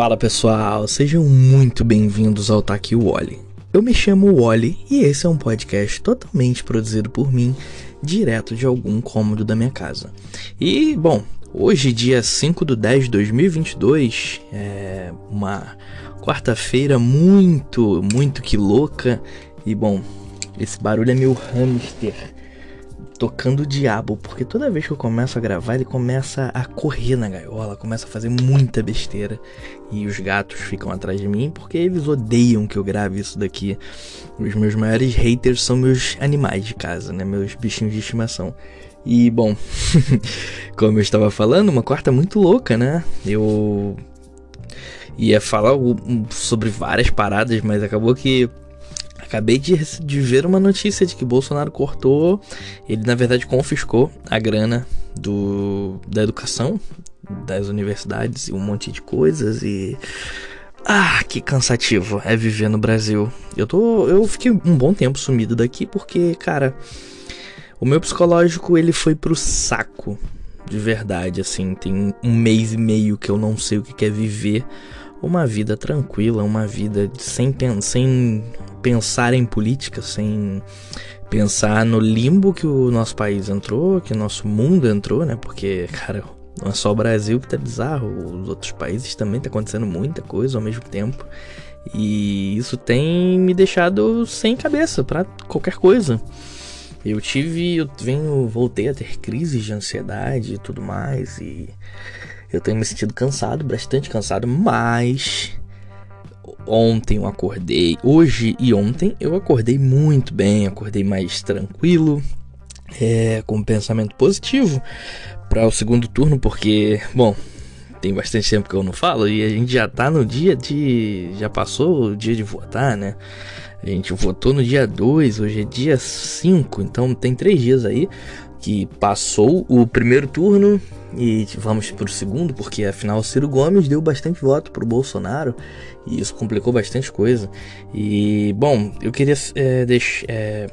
Fala pessoal, sejam muito bem-vindos ao Taqui Wally. Eu me chamo Wally e esse é um podcast totalmente produzido por mim, direto de algum cômodo da minha casa. E, bom, hoje, dia 5 de 10 de 2022, é uma quarta-feira muito, muito que louca. E, bom, esse barulho é meu hamster tocando o diabo, porque toda vez que eu começo a gravar, ele começa a correr na gaiola, começa a fazer muita besteira. E os gatos ficam atrás de mim porque eles odeiam que eu grave isso daqui. Os meus maiores haters são meus animais de casa, né? Meus bichinhos de estimação. E bom, como eu estava falando, uma quarta muito louca, né? Eu ia falar sobre várias paradas, mas acabou que Acabei de, de ver uma notícia de que Bolsonaro cortou, ele na verdade confiscou a grana do, da educação, das universidades e um monte de coisas e. Ah, que cansativo é viver no Brasil. Eu tô. Eu fiquei um bom tempo sumido daqui porque, cara, o meu psicológico ele foi pro saco. De verdade, assim, tem um mês e meio que eu não sei o que é viver uma vida tranquila, uma vida sem, sem pensar em política, sem pensar no limbo que o nosso país entrou, que o nosso mundo entrou, né? Porque, cara, não é só o Brasil que tá bizarro, os outros países também tá acontecendo muita coisa ao mesmo tempo. E isso tem me deixado sem cabeça para qualquer coisa. Eu tive, eu venho, voltei a ter crises de ansiedade e tudo mais e eu tenho me sentido cansado, bastante cansado, mas ontem eu acordei, hoje e ontem eu acordei muito bem, acordei mais tranquilo, é, com um pensamento positivo para o segundo turno, porque, bom, tem bastante tempo que eu não falo e a gente já tá no dia de. Já passou o dia de votar, né? A gente votou no dia 2, hoje é dia 5, então tem três dias aí que passou o primeiro turno e vamos para o segundo, porque afinal Ciro Gomes deu bastante voto para o Bolsonaro e isso complicou bastante coisa. E bom, eu queria é, deixar, é,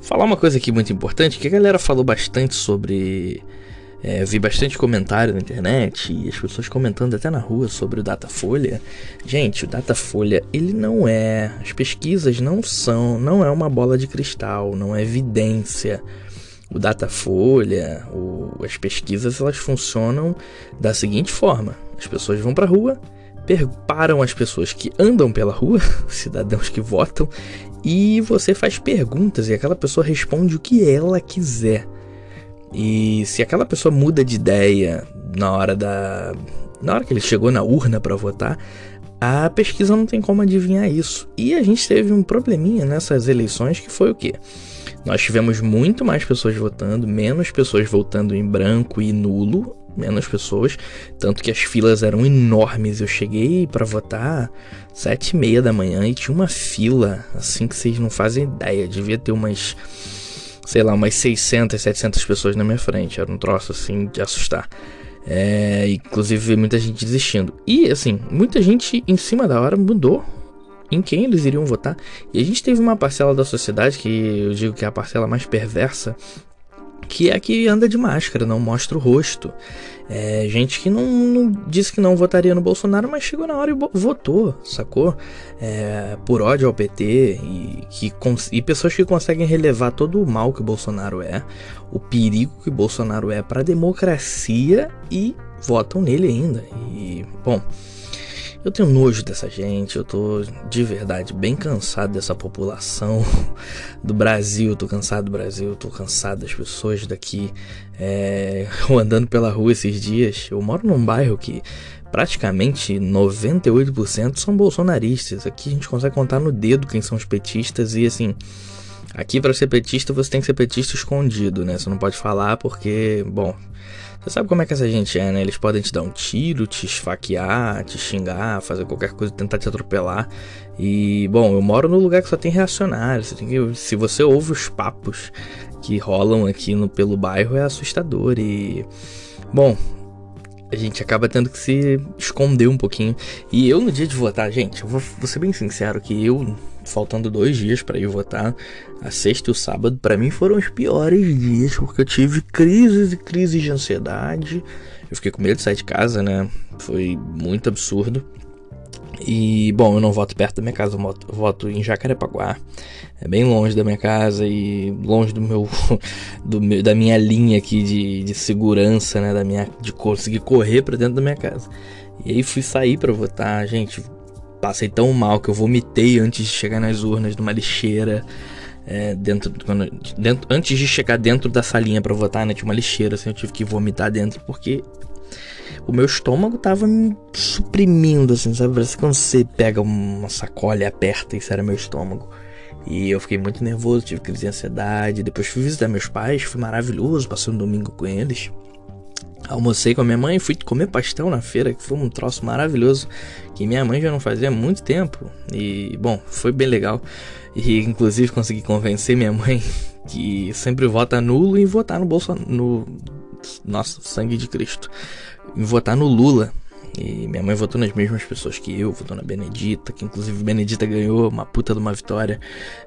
falar uma coisa aqui muito importante: que a galera falou bastante sobre. É, vi bastante comentário na internet e as pessoas comentando até na rua sobre o Datafolha. Gente, o Datafolha ele não é, as pesquisas não são, não é uma bola de cristal, não é evidência o Datafolha, o, as pesquisas, elas funcionam da seguinte forma: as pessoas vão para a rua, param as pessoas que andam pela rua, os cidadãos que votam, e você faz perguntas e aquela pessoa responde o que ela quiser. E se aquela pessoa muda de ideia na hora da na hora que ele chegou na urna para votar, a pesquisa não tem como adivinhar isso. E a gente teve um probleminha nessas eleições que foi o quê? Nós tivemos muito mais pessoas votando, menos pessoas votando em branco e nulo, menos pessoas, tanto que as filas eram enormes. Eu cheguei para votar sete e meia da manhã e tinha uma fila assim que vocês não fazem ideia. Devia ter umas, sei lá, umas 600, 700 pessoas na minha frente. Era um troço assim de assustar. É, inclusive muita gente desistindo. E assim, muita gente em cima da hora mudou em quem eles iriam votar. E a gente teve uma parcela da sociedade que eu digo que é a parcela mais perversa, que é a que anda de máscara, não mostra o rosto. É, gente que não, não, disse que não votaria no Bolsonaro, mas chegou na hora e votou, sacou? É, por ódio ao PT e, que, e pessoas que conseguem relevar todo o mal que o Bolsonaro é, o perigo que o Bolsonaro é para a democracia e votam nele ainda. E, bom. Eu tenho nojo dessa gente, eu tô de verdade bem cansado dessa população do Brasil, tô cansado do Brasil, tô cansado das pessoas daqui. É, eu andando pela rua esses dias, eu moro num bairro que praticamente 98% são bolsonaristas. Aqui a gente consegue contar no dedo quem são os petistas e assim. Aqui para ser petista você tem que ser petista escondido, né? Você não pode falar porque, bom, você sabe como é que essa gente é, né? Eles podem te dar um tiro, te esfaquear, te xingar, fazer qualquer coisa, tentar te atropelar. E, bom, eu moro no lugar que só tem reacionários. Você tem que, se você ouve os papos que rolam aqui no, pelo bairro, é assustador. E, bom, a gente acaba tendo que se esconder um pouquinho. E eu, no dia de votar, gente, eu vou, vou ser bem sincero que eu faltando dois dias para ir votar. A sexta e o sábado, para mim, foram os piores dias, porque eu tive crises e crises de ansiedade. Eu fiquei com medo de sair de casa, né? Foi muito absurdo. E, bom, eu não voto perto da minha casa, eu voto, em Jacarepaguá. É bem longe da minha casa e longe do meu, do meu da minha linha aqui de, de segurança, né? Da minha, de conseguir correr para dentro da minha casa. E aí fui sair para votar, gente. Passei tão mal que eu vomitei antes de chegar nas urnas numa lixeira. É, dentro, quando, dentro, antes de chegar dentro da salinha para votar, né, tinha uma lixeira, assim, eu tive que vomitar dentro porque o meu estômago tava me suprimindo, assim, sabe? Parece quando você pega uma sacola e aperta, isso era meu estômago. E eu fiquei muito nervoso, tive crise de ansiedade. Depois fui visitar meus pais, foi maravilhoso, passei um domingo com eles. Almocei com a minha mãe, fui comer pastel na feira, que foi um troço maravilhoso, que minha mãe já não fazia há muito tempo. E, bom, foi bem legal. E, inclusive, consegui convencer minha mãe que sempre vota nulo em votar no Bolsonaro. No, nossa, sangue de Cristo. Votar no Lula. E minha mãe votou nas mesmas pessoas que eu, votou na Benedita, que inclusive Benedita ganhou uma puta de uma vitória.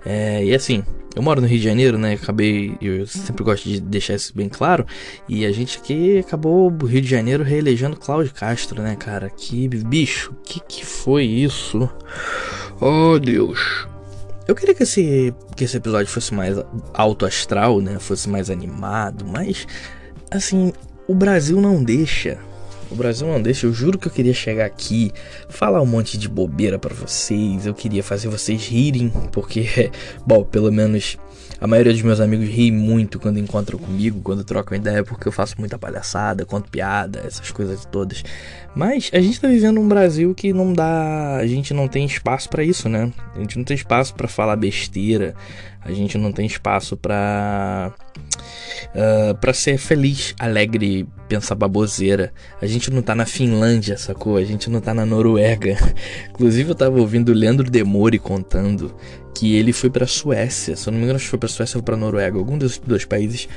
É, e assim, eu moro no Rio de Janeiro, né? Acabei, eu sempre gosto de deixar isso bem claro. E a gente aqui acabou o Rio de Janeiro reelegendo Cláudio Castro, né, cara? Que bicho, que que foi isso? Oh, Deus. Eu queria que esse, que esse episódio fosse mais alto astral, né? Fosse mais animado, mas assim, o Brasil não deixa. O Brasil não deixa. Eu juro que eu queria chegar aqui, falar um monte de bobeira para vocês. Eu queria fazer vocês rirem, porque, bom, pelo menos a maioria dos meus amigos ri muito quando encontram comigo, quando trocam ideia, porque eu faço muita palhaçada, conto piada, essas coisas todas. Mas a gente tá vivendo um Brasil que não dá, a gente não tem espaço para isso, né? A gente não tem espaço para falar besteira, a gente não tem espaço para uh, ah, para ser feliz, alegre, pensar baboseira. A gente não tá na Finlândia, sacou? A gente não tá na Noruega. Inclusive eu tava ouvindo o Leandro Demore contando que ele foi para Suécia, se eu não me engano, que foi para Suécia ou para Noruega, algum dos dois países.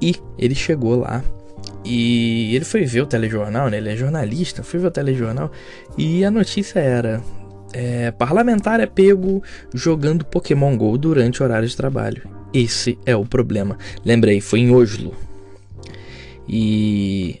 E ele chegou lá e ele foi ver o telejornal, né? Ele é jornalista, foi ver o telejornal e a notícia era: é, parlamentar é pego jogando Pokémon Go durante horário de trabalho. Esse é o problema. Lembrei, foi em Oslo. E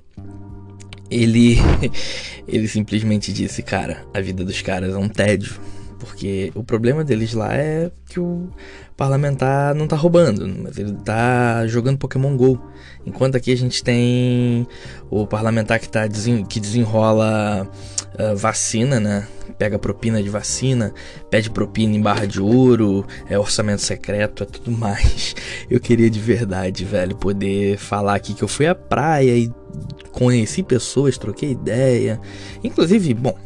ele ele simplesmente disse, cara, a vida dos caras é um tédio. Porque o problema deles lá é que o parlamentar não tá roubando, mas ele tá jogando Pokémon GO. Enquanto aqui a gente tem o parlamentar que, tá desen que desenrola uh, vacina, né? Pega propina de vacina, pede propina em barra de ouro, é orçamento secreto, é tudo mais. Eu queria de verdade, velho, poder falar aqui que eu fui à praia e conheci pessoas, troquei ideia. Inclusive, bom,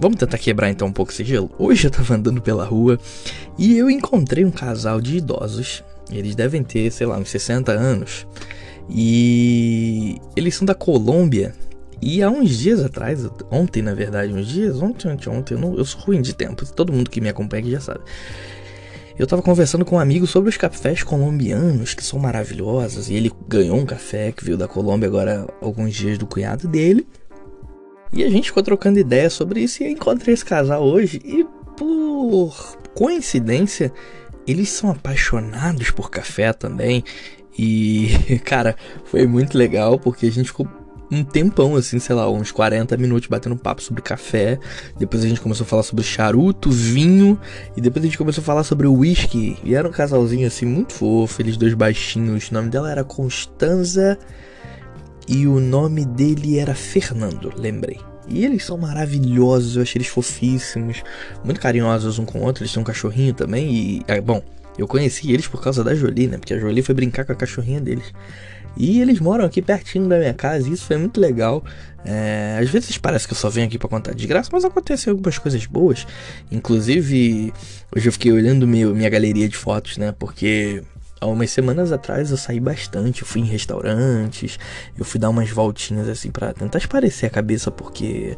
Vamos tentar quebrar então um pouco esse gelo. Hoje eu tava andando pela rua e eu encontrei um casal de idosos. Eles devem ter, sei lá, uns 60 anos. E eles são da Colômbia. E há uns dias atrás, ontem na verdade, uns dias, ontem, ontem, ontem, eu, não, eu sou ruim de tempo, todo mundo que me acompanha já sabe. Eu tava conversando com um amigo sobre os cafés colombianos, que são maravilhosos, e ele ganhou um café que veio da Colômbia agora alguns dias do cunhado dele. E a gente ficou trocando ideia sobre isso e encontrei esse casal hoje e por coincidência eles são apaixonados por café também. E, cara, foi muito legal porque a gente ficou um tempão, assim, sei lá, uns 40 minutos batendo papo sobre café. Depois a gente começou a falar sobre charuto, vinho. E depois a gente começou a falar sobre whisky. E era um casalzinho, assim, muito fofo. Eles dois baixinhos. O nome dela era Constanza e o nome dele era Fernando, lembrei. E eles são maravilhosos, eu achei eles fofíssimos, muito carinhosos um com o outro. Eles têm um cachorrinho também. E, é, bom, eu conheci eles por causa da Jolie, né? Porque a Jolie foi brincar com a cachorrinha deles. E eles moram aqui pertinho da minha casa, e isso foi muito legal. É, às vezes parece que eu só venho aqui para contar desgraça, mas acontecem algumas coisas boas. Inclusive, hoje eu fiquei olhando meu, minha galeria de fotos, né? Porque há umas semanas atrás eu saí bastante, eu fui em restaurantes, eu fui dar umas voltinhas assim para tentar esparecer a cabeça porque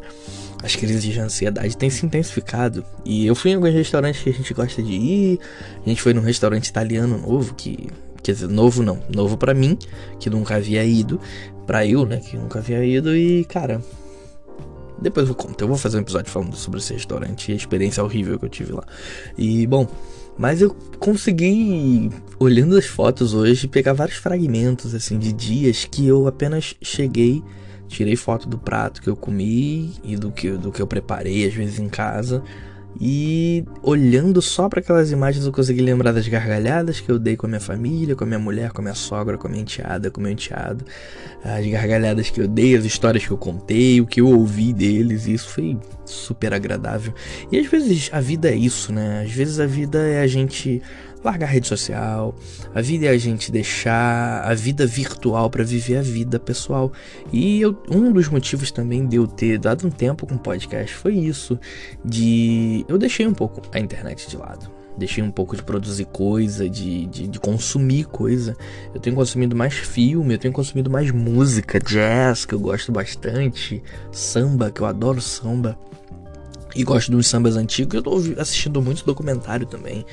as crises de ansiedade têm se intensificado. E eu fui em alguns restaurantes que a gente gosta de ir. A gente foi num restaurante italiano novo que quer dizer, novo não, novo para mim, que nunca havia ido, para eu, né, que nunca havia ido e cara, Depois eu conto. Eu vou fazer um episódio falando sobre esse restaurante e a experiência horrível que eu tive lá. E, bom, mas eu consegui, olhando as fotos hoje, pegar vários fragmentos, assim, de dias que eu apenas cheguei, tirei foto do prato que eu comi e do que, do que eu preparei, às vezes, em casa. E olhando só para aquelas imagens eu consegui lembrar das gargalhadas que eu dei com a minha família, com a minha mulher, com a minha sogra, com a minha enteada, com o meu enteado. As gargalhadas que eu dei, as histórias que eu contei, o que eu ouvi deles, e isso foi super agradável. E às vezes a vida é isso, né? Às vezes a vida é a gente largar a rede social. A vida é a gente deixar a vida virtual para viver a vida pessoal. E eu, um dos motivos também de eu ter dado um tempo com o podcast foi isso, de eu deixei um pouco a internet de lado. Deixei um pouco de produzir coisa, de, de, de consumir coisa. Eu tenho consumido mais filme, eu tenho consumido mais música, jazz, que eu gosto bastante, samba, que eu adoro samba. E gosto dos sambas antigos. Eu tô assistindo muito documentário também.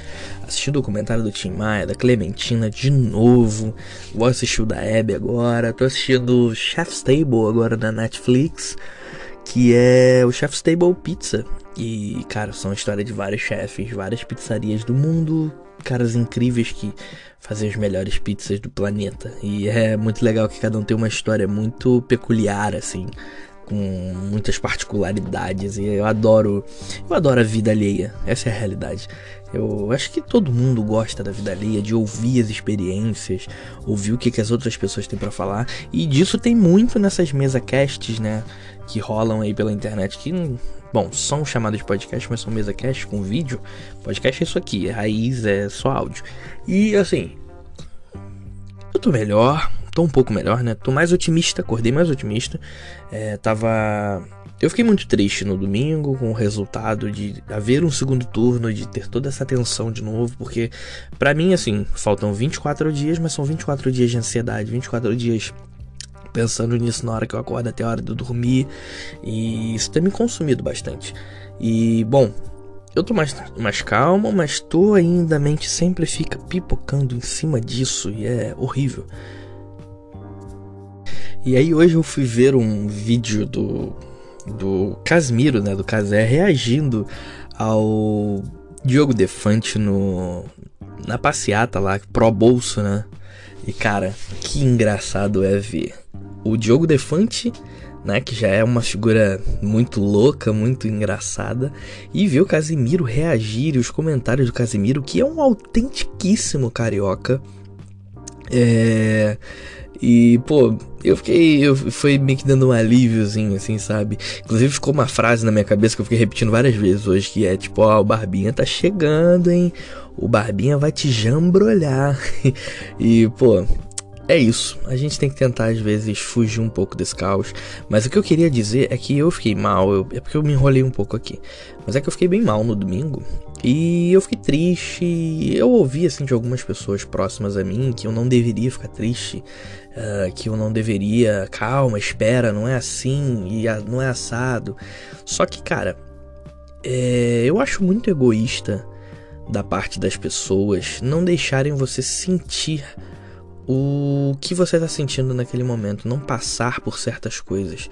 Assistindo o documentário do Tim Maia, da Clementina de novo. Vou assistir o da Abby agora. Tô assistindo Chef's Table agora na Netflix. Que é o Chef's Table Pizza. E, cara, são a história de vários chefes, várias pizzarias do mundo. Caras incríveis que fazem as melhores pizzas do planeta. E é muito legal que cada um tem uma história muito peculiar, assim com muitas particularidades e eu adoro, eu adoro a vida alheia. Essa é a realidade. Eu acho que todo mundo gosta da vida alheia, de ouvir as experiências, ouvir o que, que as outras pessoas têm para falar. E disso tem muito nessas mesa casts, né, que rolam aí pela internet que Bom, são chamados de podcast, mas são mesa cast com vídeo. Podcast é isso aqui, é raiz, é só áudio. E assim, eu tô melhor, tô um pouco melhor, né? Tô mais otimista, acordei mais otimista. É, tava. Eu fiquei muito triste no domingo com o resultado de haver um segundo turno, de ter toda essa tensão de novo, porque para mim, assim, faltam 24 dias, mas são 24 dias de ansiedade, 24 dias pensando nisso na hora que eu acordo até a hora de eu dormir, e isso tem me consumido bastante. E, bom, eu tô mais, mais calmo, mas tô ainda, a mente sempre fica pipocando em cima disso e é horrível. E aí hoje eu fui ver um vídeo do do Casimiro, né, do Casé reagindo ao Diogo Defante no na passeata lá pro bolso, né? E cara, que engraçado é ver o Diogo Defante, né, que já é uma figura muito louca, muito engraçada, e ver o Casimiro reagir e os comentários do Casimiro, que é um autentiquíssimo carioca. É e, pô, eu fiquei. Eu foi meio que dando um alíviozinho, assim, sabe? Inclusive ficou uma frase na minha cabeça que eu fiquei repetindo várias vezes hoje, que é tipo, ó, oh, o Barbinha tá chegando, hein? O Barbinha vai te jambrolhar. e, pô, é isso. A gente tem que tentar, às vezes, fugir um pouco desse caos. Mas o que eu queria dizer é que eu fiquei mal. Eu, é porque eu me enrolei um pouco aqui. Mas é que eu fiquei bem mal no domingo. E eu fiquei triste. Eu ouvi, assim, de algumas pessoas próximas a mim que eu não deveria ficar triste. Uh, que eu não deveria. Calma, espera, não é assim. E não é assado. Só que, cara. É, eu acho muito egoísta da parte das pessoas não deixarem você sentir o que você está sentindo naquele momento, não passar por certas coisas.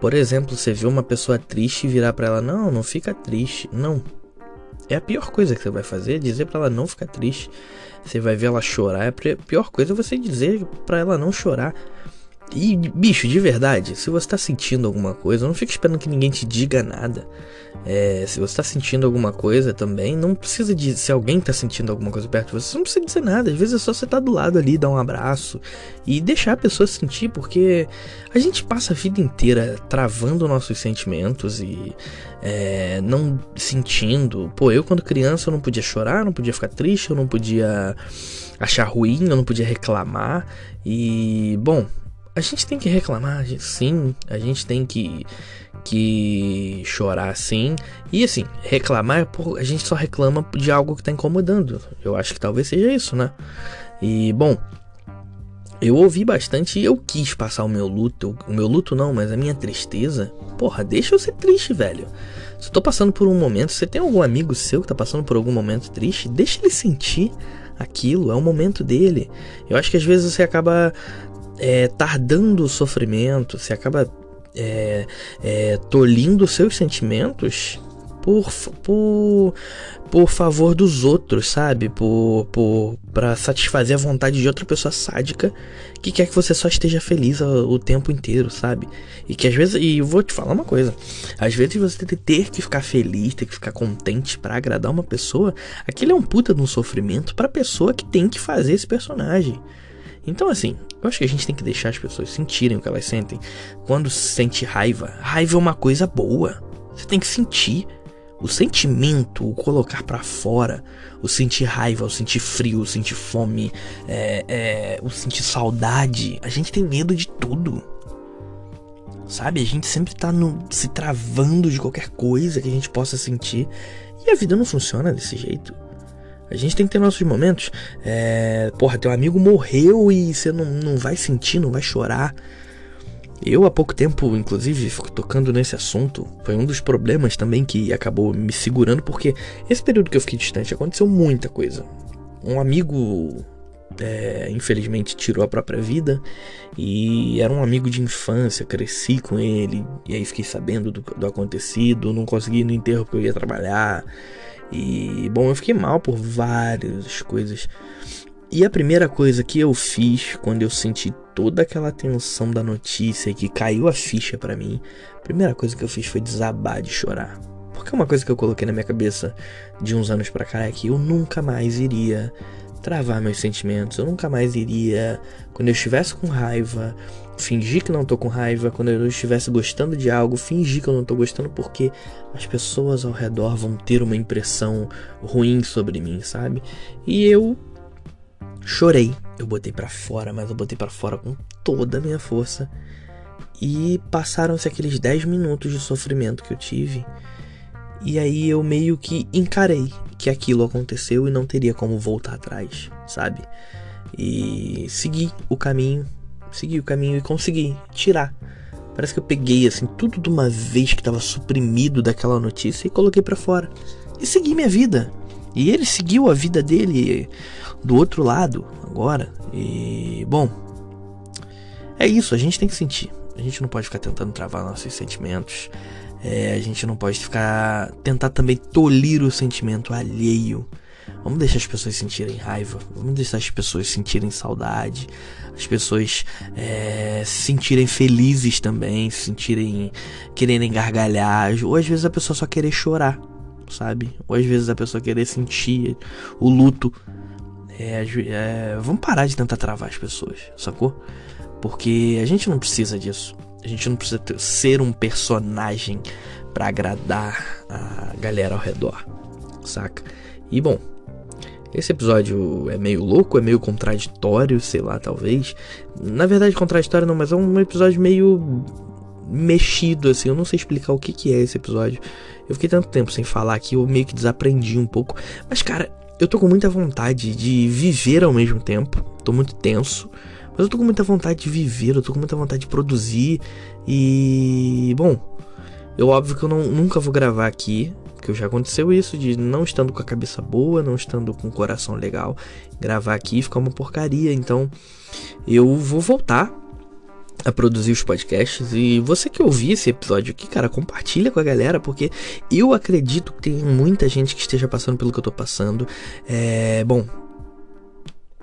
Por exemplo, você vê uma pessoa triste e virar para ela: "Não, não fica triste". Não. É a pior coisa que você vai fazer, é dizer para ela não ficar triste. Você vai ver ela chorar, é a pior coisa é você dizer para ela não chorar. E, bicho, de verdade, se você tá sentindo alguma coisa, não fique esperando que ninguém te diga nada. É, se você tá sentindo alguma coisa também, não precisa de. Se alguém tá sentindo alguma coisa perto de você, você não precisa dizer nada. Às vezes é só você tá do lado ali, dar um abraço e deixar a pessoa sentir, porque a gente passa a vida inteira travando nossos sentimentos e é, não sentindo. Pô, eu quando criança eu não podia chorar, não podia ficar triste, eu não podia achar ruim, eu não podia reclamar. E, bom, a gente tem que reclamar, sim, a gente tem que, que chorar sim. E assim, reclamar, a gente só reclama de algo que tá incomodando. Eu acho que talvez seja isso, né? E bom, eu ouvi bastante e eu quis passar o meu luto. O meu luto não, mas a minha tristeza. Porra, deixa eu ser triste, velho. Se eu tô passando por um momento, se tem algum amigo seu que tá passando por algum momento triste, deixa ele sentir aquilo, é o momento dele. Eu acho que às vezes você acaba é, tardando o sofrimento, você acaba é, é, tolindo seus sentimentos por, por, por favor dos outros, sabe? Por, por para satisfazer a vontade de outra pessoa sádica que quer que você só esteja feliz o, o tempo inteiro, sabe? E que às vezes, e eu vou te falar uma coisa, às vezes você ter que ficar feliz, ter que ficar contente para agradar uma pessoa, aquilo é um puta de um sofrimento para pessoa que tem que fazer esse personagem. Então, assim, eu acho que a gente tem que deixar as pessoas sentirem o que elas sentem. Quando se sente raiva, raiva é uma coisa boa. Você tem que sentir. O sentimento, o colocar para fora, o sentir raiva, o sentir frio, o sentir fome, é, é, o sentir saudade. A gente tem medo de tudo. Sabe? A gente sempre tá no, se travando de qualquer coisa que a gente possa sentir. E a vida não funciona desse jeito. A gente tem que ter nossos momentos. É, porra, teu amigo morreu e você não, não vai sentir, não vai chorar. Eu há pouco tempo, inclusive, fico tocando nesse assunto. Foi um dos problemas também que acabou me segurando, porque esse período que eu fiquei distante aconteceu muita coisa. Um amigo, é, infelizmente, tirou a própria vida e era um amigo de infância. Cresci com ele e aí fiquei sabendo do, do acontecido. Não consegui ir no enterro porque eu ia trabalhar. E, bom, eu fiquei mal por várias coisas. E a primeira coisa que eu fiz quando eu senti toda aquela tensão da notícia que caiu a ficha para mim, a primeira coisa que eu fiz foi desabar de chorar. Porque uma coisa que eu coloquei na minha cabeça de uns anos pra cá é que eu nunca mais iria travar meus sentimentos, eu nunca mais iria, quando eu estivesse com raiva, fingir que não tô com raiva, quando eu estivesse gostando de algo, fingir que eu não tô gostando porque as pessoas ao redor vão ter uma impressão ruim sobre mim, sabe? E eu chorei, eu botei para fora, mas eu botei para fora com toda a minha força. E passaram-se aqueles 10 minutos de sofrimento que eu tive. E aí eu meio que encarei que aquilo aconteceu e não teria como voltar atrás, sabe? E segui o caminho segui o caminho e consegui tirar. Parece que eu peguei assim tudo de uma vez que estava suprimido daquela notícia e coloquei para fora e segui minha vida. E ele seguiu a vida dele do outro lado agora. E bom, é isso, a gente tem que sentir. A gente não pode ficar tentando travar nossos sentimentos. É, a gente não pode ficar tentar também tolir o sentimento alheio. Vamos deixar as pessoas sentirem raiva, vamos deixar as pessoas sentirem saudade, as pessoas é, se sentirem felizes também, se sentirem quererem gargalhar, ou às vezes a pessoa só querer chorar, sabe? Ou às vezes a pessoa querer sentir o luto. É, é, vamos parar de tentar travar as pessoas, sacou? Porque a gente não precisa disso. A gente não precisa ter, ser um personagem para agradar a galera ao redor, saca? E bom, esse episódio é meio louco, é meio contraditório, sei lá, talvez. Na verdade, contraditório não, mas é um episódio meio mexido, assim. Eu não sei explicar o que, que é esse episódio. Eu fiquei tanto tempo sem falar que eu meio que desaprendi um pouco. Mas, cara, eu tô com muita vontade de viver ao mesmo tempo. Tô muito tenso. Mas eu tô com muita vontade de viver, eu tô com muita vontade de produzir. E. Bom, eu óbvio que eu não, nunca vou gravar aqui porque já aconteceu isso de não estando com a cabeça boa, não estando com o coração legal, gravar aqui ficar uma porcaria. Então eu vou voltar a produzir os podcasts e você que ouvir esse episódio aqui, cara, compartilha com a galera, porque eu acredito que tem muita gente que esteja passando pelo que eu tô passando. É, bom,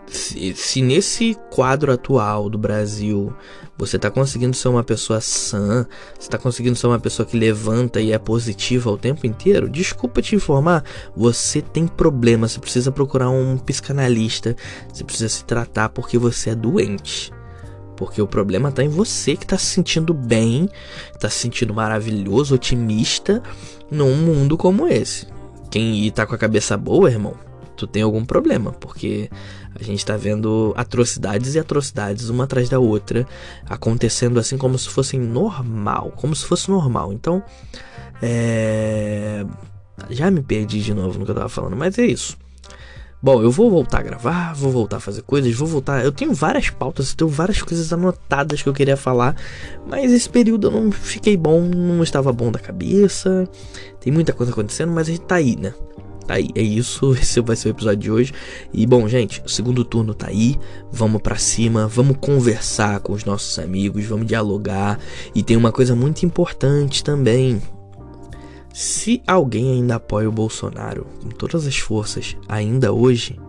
se, se, nesse quadro atual do Brasil você está conseguindo ser uma pessoa sã, você está conseguindo ser uma pessoa que levanta e é positiva o tempo inteiro, desculpa te informar, você tem problema, você precisa procurar um psicanalista, você precisa se tratar porque você é doente. Porque o problema está em você que está se sentindo bem, está se sentindo maravilhoso, otimista num mundo como esse. Quem está com a cabeça boa, irmão, tu tem algum problema, porque a gente está vendo atrocidades e atrocidades uma atrás da outra acontecendo assim como se fossem normal, como se fosse normal. Então, é... já me perdi de novo no que eu tava falando, mas é isso. Bom, eu vou voltar a gravar, vou voltar a fazer coisas, vou voltar. Eu tenho várias pautas, eu tenho várias coisas anotadas que eu queria falar, mas esse período eu não fiquei bom, não estava bom da cabeça. Tem muita coisa acontecendo, mas a gente tá aí, né? Tá aí, é isso. Esse vai ser o episódio de hoje. E bom, gente, o segundo turno tá aí. Vamos para cima, vamos conversar com os nossos amigos, vamos dialogar. E tem uma coisa muito importante também. Se alguém ainda apoia o Bolsonaro com todas as forças, ainda hoje,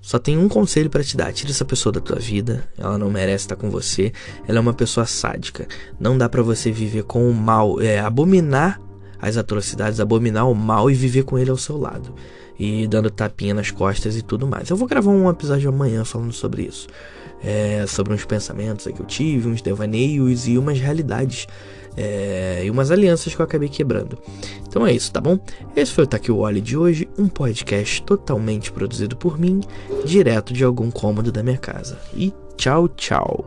só tem um conselho para te dar: tira essa pessoa da tua vida. Ela não merece estar com você. Ela é uma pessoa sádica. Não dá para você viver com o mal, é, abominar as atrocidades, abominar o mal e viver com ele ao seu lado. E dando tapinha nas costas e tudo mais. Eu vou gravar um episódio amanhã falando sobre isso. É, sobre uns pensamentos que eu tive, uns devaneios e umas realidades é, e umas alianças que eu acabei quebrando. Então é isso, tá bom? Esse foi o Taki Wally de hoje, um podcast totalmente produzido por mim, direto de algum cômodo da minha casa. E tchau, tchau.